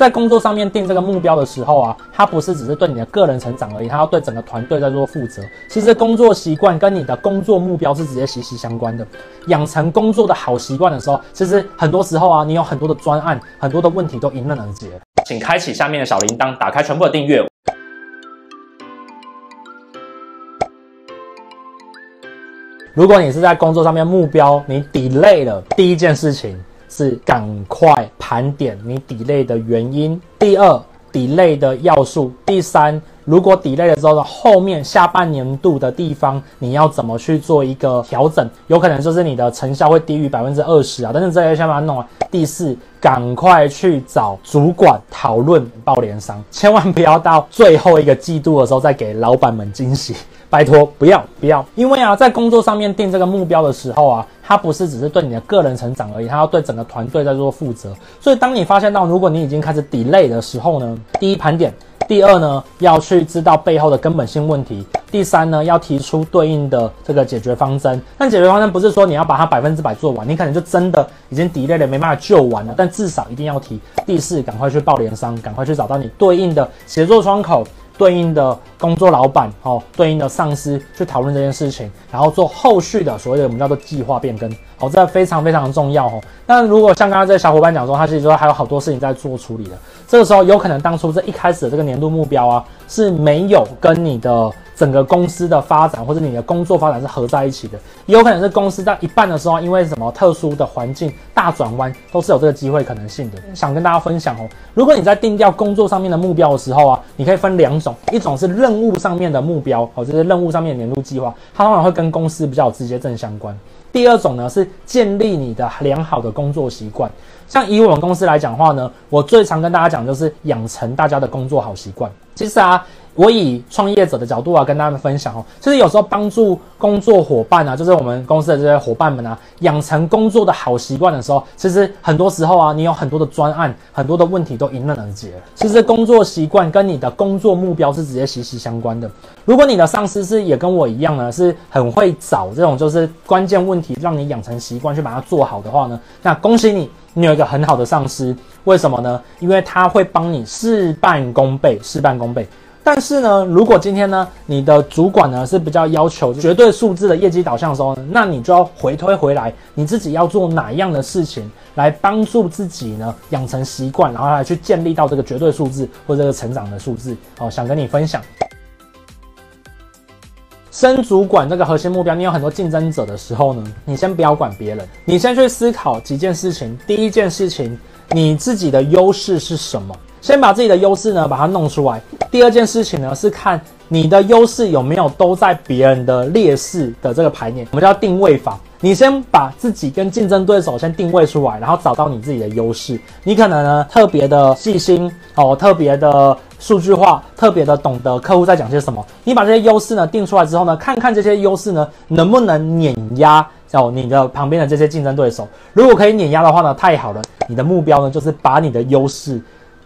在工作上面定这个目标的时候啊，它不是只是对你的个人成长而已，它要对整个团队在做负责。其实工作习惯跟你的工作目标是直接息息相关的。养成工作的好习惯的时候，其实很多时候啊，你有很多的专案，很多的问题都迎刃而解。请开启下面的小铃铛，打开全部的订阅。如果你是在工作上面目标你 delay 了，第一件事情。是赶快盘点你 delay 的原因。第二，delay 的要素。第三，如果 delay 了之后的后面下半年度的地方，你要怎么去做一个调整？有可能就是你的成效会低于百分之二十啊，但是这些先把它弄完。第四，赶快去找主管讨论报联商，千万不要到最后一个季度的时候再给老板们惊喜。拜托，不要不要，因为啊，在工作上面定这个目标的时候啊，它不是只是对你的个人成长而已，它要对整个团队在做负责。所以，当你发现到如果你已经开始 delay 的时候呢，第一盘点，第二呢，要去知道背后的根本性问题，第三呢，要提出对应的这个解决方针。但解决方针不是说你要把它百分之百做完，你可能就真的已经 delay 了，没办法救完了。但至少一定要提。第四，赶快去报联商，赶快去找到你对应的协作窗口。对应的工作老板哦，对应的上司去讨论这件事情，然后做后续的所谓的我们叫做计划变更，好，这非常非常重要哦。那如果像刚刚这个小伙伴讲说，他其实说还有好多事情在做处理的，这个时候有可能当初这一开始的这个年度目标啊是没有跟你的。整个公司的发展或者你的工作发展是合在一起的，也有可能是公司在一半的时候，因为什么特殊的环境大转弯，都是有这个机会可能性的。想跟大家分享哦，如果你在定掉工作上面的目标的时候啊，你可以分两种，一种是任务上面的目标哦，就是任务上面的年度计划，它通常会跟公司比较直接正相关。第二种呢是建立你的良好的工作习惯，像以我们公司来讲的话呢，我最常跟大家讲就是养成大家的工作好习惯。其实啊。我以创业者的角度啊，跟大家分享哦，其实有时候帮助工作伙伴啊，就是我们公司的这些伙伴们啊，养成工作的好习惯的时候，其实很多时候啊，你有很多的专案，很多的问题都迎刃而解。其实工作习惯跟你的工作目标是直接息息相关的。如果你的上司是也跟我一样呢，是很会找这种就是关键问题，让你养成习惯去把它做好的话呢，那恭喜你，你有一个很好的上司。为什么呢？因为他会帮你事半功倍，事半功倍。但是呢，如果今天呢，你的主管呢是比较要求绝对数字的业绩导向的时候，那你就要回推回来，你自己要做哪样的事情来帮助自己呢养成习惯，然后来去建立到这个绝对数字或者这个成长的数字。哦，想跟你分享，升主管这个核心目标，你有很多竞争者的时候呢，你先不要管别人，你先去思考几件事情。第一件事情，你自己的优势是什么？先把自己的优势呢，把它弄出来。第二件事情呢，是看你的优势有没有都在别人的劣势的这个排列，我们叫定位法。你先把自己跟竞争对手先定位出来，然后找到你自己的优势。你可能呢特别的细心哦，特别的数据化，特别的懂得客户在讲些什么。你把这些优势呢定出来之后呢，看看这些优势呢能不能碾压哦你的旁边的这些竞争对手。如果可以碾压的话呢，太好了。你的目标呢就是把你的优势。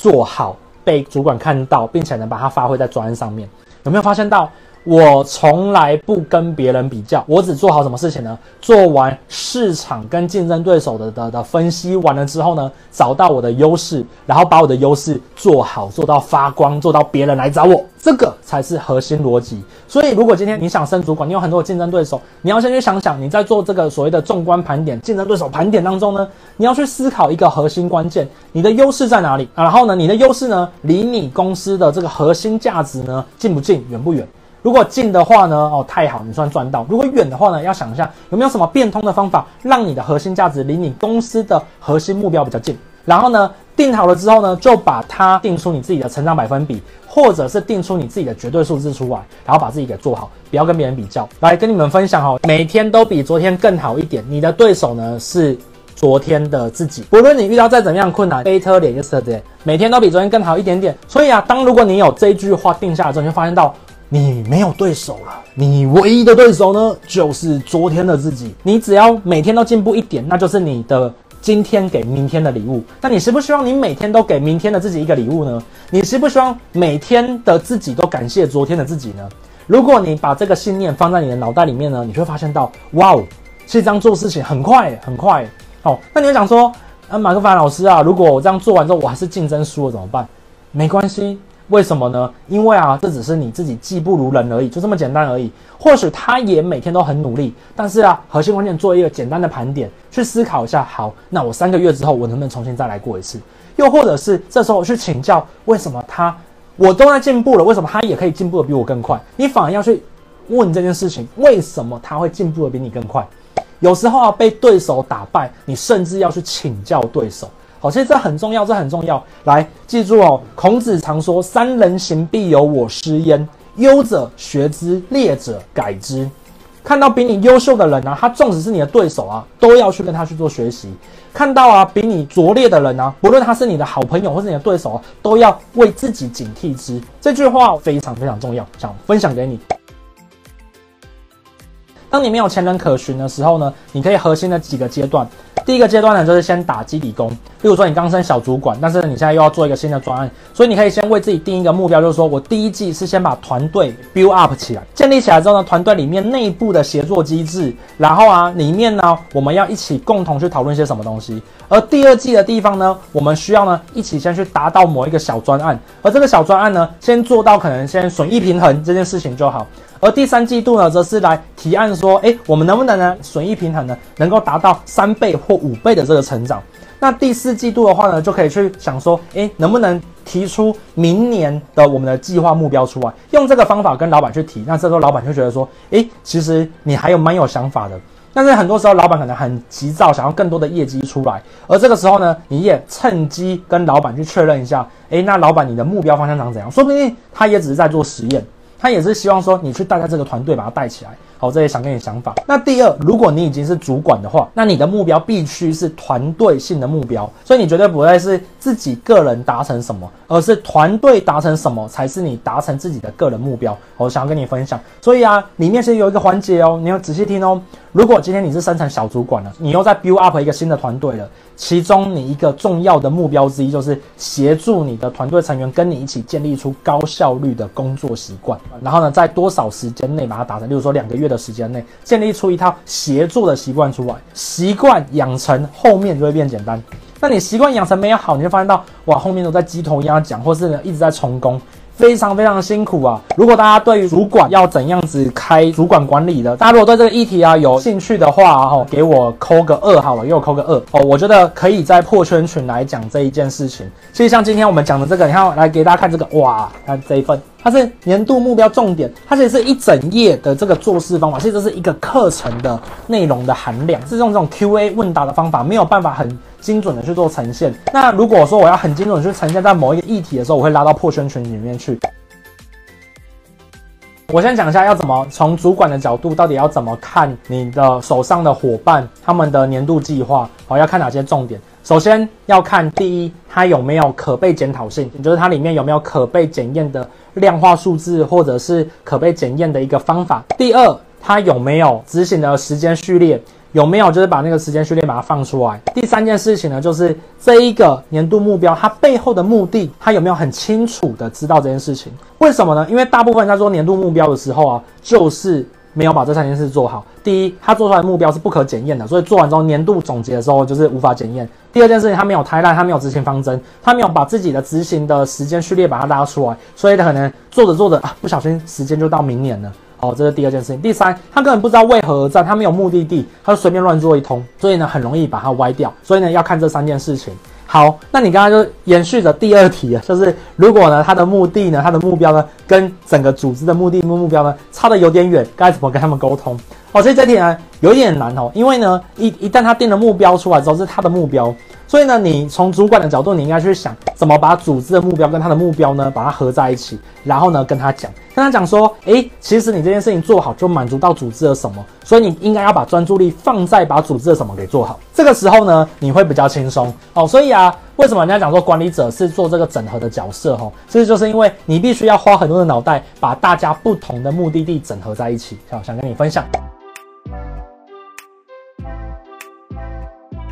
做好被主管看到，并且能把它发挥在专案上面，有没有发现到？我从来不跟别人比较，我只做好什么事情呢？做完市场跟竞争对手的的的分析完了之后呢，找到我的优势，然后把我的优势做好，做到发光，做到别人来找我，这个才是核心逻辑。所以，如果今天你想升主管，你有很多竞争对手，你要先去想想，你在做这个所谓的纵观盘点、竞争对手盘点当中呢，你要去思考一个核心关键，你的优势在哪里？然后呢，你的优势呢，离你公司的这个核心价值呢，近不近，远不远？如果近的话呢，哦，太好，你算赚到。如果远的话呢，要想一下有没有什么变通的方法，让你的核心价值离你公司的核心目标比较近。然后呢，定好了之后呢，就把它定出你自己的成长百分比，或者是定出你自己的绝对数字出来，然后把自己给做好，不要跟别人比较。来跟你们分享哦，每天都比昨天更好一点。你的对手呢是昨天的自己。不论你遇到再怎么样困难，better than yesterday，每天都比昨天更好一点点。所以啊，当如果你有这句话定下来之后，你就发现到。你没有对手了，你唯一的对手呢，就是昨天的自己。你只要每天都进步一点，那就是你的今天给明天的礼物。那你希不希望你每天都给明天的自己一个礼物呢？你希不希望每天的自己都感谢昨天的自己呢？如果你把这个信念放在你的脑袋里面呢，你会发现到，哇哦，其实这样做事情很快很快。好，那你会想说，啊，马克凡老师啊，如果我这样做完之后，我还是竞争输了怎么办？没关系，为什么呢？因为啊，这只是你自己技不如人而已，就这么简单而已。或许他也每天都很努力，但是啊，核心关键做一个简单的盘点，去思考一下，好，那我三个月之后，我能不能重新再来过一次？又或者是这时候去请教，为什么他我都在进步了，为什么他也可以进步的比我更快？你反而要去问这件事情，为什么他会进步的比你更快？有时候啊，被对手打败，你甚至要去请教对手。好，其实这很重要，这很重要。来，记住哦，孔子常说：“三人行，必有我师焉。优者学之，劣者改之。”看到比你优秀的人啊，他纵使是你的对手啊，都要去跟他去做学习。看到啊，比你拙劣的人啊，不论他是你的好朋友或是你的对手啊，都要为自己警惕之。这句话非常非常重要，想分享给你。当你没有前人可循的时候呢，你可以核心的几个阶段。第一个阶段呢，就是先打基底功。例如说，你刚升小主管，但是你现在又要做一个新的专案，所以你可以先为自己定一个目标，就是说我第一季是先把团队 build up 起来，建立起来之后呢，团队里面内部的协作机制，然后啊，里面呢，我们要一起共同去讨论些什么东西。而第二季的地方呢，我们需要呢，一起先去达到某一个小专案，而这个小专案呢，先做到可能先损益平衡这件事情就好。而第三季度呢，则是来提案说，诶，我们能不能呢，损益平衡呢，能够达到三倍或五倍的这个成长？那第四季度的话呢，就可以去想说，诶，能不能提出明年的我们的计划目标出来，用这个方法跟老板去提。那这时候老板就觉得说，诶，其实你还有蛮有想法的。但是很多时候，老板可能很急躁，想要更多的业绩出来。而这个时候呢，你也趁机跟老板去确认一下，诶，那老板你的目标方向长怎样？说不定他也只是在做实验。他也是希望说你去带他这个团队，把他带起来。好，这也想跟你想法。那第二，如果你已经是主管的话，那你的目标必须是团队性的目标，所以你绝对不会是自己个人达成什么，而是团队达成什么才是你达成自己的个人目标。我想要跟你分享。所以啊，里面其实有一个环节哦，你要仔细听哦。如果今天你是生成小主管了，你又在 build up 一个新的团队了，其中你一个重要的目标之一就是协助你的团队成员跟你一起建立出高效率的工作习惯，然后呢，在多少时间内把它达成？例如说两个月的时间内建立出一套协作的习惯出来，习惯养成后面就会变简单。那你习惯养成没有好，你就发现到哇，后面都在鸡头鸭讲，或是呢一直在重工。非常非常辛苦啊！如果大家对于主管要怎样子开主管管理的，大家如果对这个议题啊有兴趣的话，哈，给我扣个二好了，给我扣个二哦。我觉得可以在破圈群来讲这一件事情。其实像今天我们讲的这个，你看，来给大家看这个，哇，看这一份，它是年度目标重点，它其实是一整页的这个做事方法，其实这是一个课程的内容的含量，是用这种 Q&A 问答的方法，没有办法很。精准的去做呈现。那如果说我要很精准去呈现在某一个议题的时候，我会拉到破圈群里面去。我先讲一下要怎么从主管的角度，到底要怎么看你的手上的伙伴他们的年度计划，好，要看哪些重点。首先要看第一，它有没有可被检讨性，也就是它里面有没有可被检验的量化数字，或者是可被检验的一个方法。第二，它有没有执行的时间序列。有没有就是把那个时间序列把它放出来？第三件事情呢，就是这一个年度目标，它背后的目的，它有没有很清楚的知道这件事情？为什么呢？因为大部分在做年度目标的时候啊，就是没有把这三件事做好。第一，他做出来目标是不可检验的，所以做完之后年度总结的时候就是无法检验。第二件事情，他没有 timeline，他没有执行方针，他没有把自己的执行的时间序列把它拉出来，所以可能做着做着啊，不小心时间就到明年了。哦，这是第二件事情。第三，他根本不知道为何而战，他没有目的地，他就随便乱做一通，所以呢，很容易把它歪掉。所以呢，要看这三件事情。好，那你刚刚就延续着第二题啊，就是如果呢，他的目的呢，他的目标呢，跟整个组织的目的目目标呢，差的有点远，该怎么跟他们沟通？哦，所以这题呢，有一点难哦，因为呢，一一旦他定了目标出来之后，是他的目标。所以呢，你从主管的角度，你应该去想怎么把组织的目标跟他的目标呢，把它合在一起，然后呢，跟他讲，跟他讲说，诶，其实你这件事情做好，就满足到组织的什么，所以你应该要把专注力放在把组织的什么给做好。这个时候呢，你会比较轻松哦。所以啊，为什么人家讲说管理者是做这个整合的角色？哈，其实就是因为你必须要花很多的脑袋，把大家不同的目的地整合在一起。好，想跟你分享。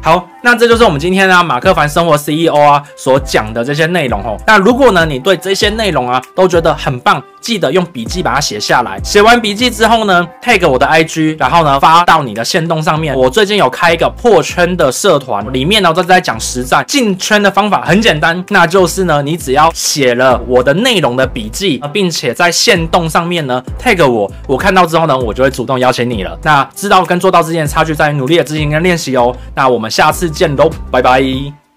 好，那这就是我们今天呢，马克凡生活 CEO 啊所讲的这些内容哦。那如果呢，你对这些内容啊都觉得很棒，记得用笔记把它写下来。写完笔记之后呢，tag 我的 IG，然后呢发到你的线动上面。我最近有开一个破圈的社团，里面呢都在讲实战进圈的方法，很简单，那就是呢，你只要写了我的内容的笔记，并且在线动上面呢 tag 我，我看到之后呢，我就会主动邀请你了。那知道跟做到之间的差距在于努力的执行跟练习哦。那我们下次见喽，拜拜。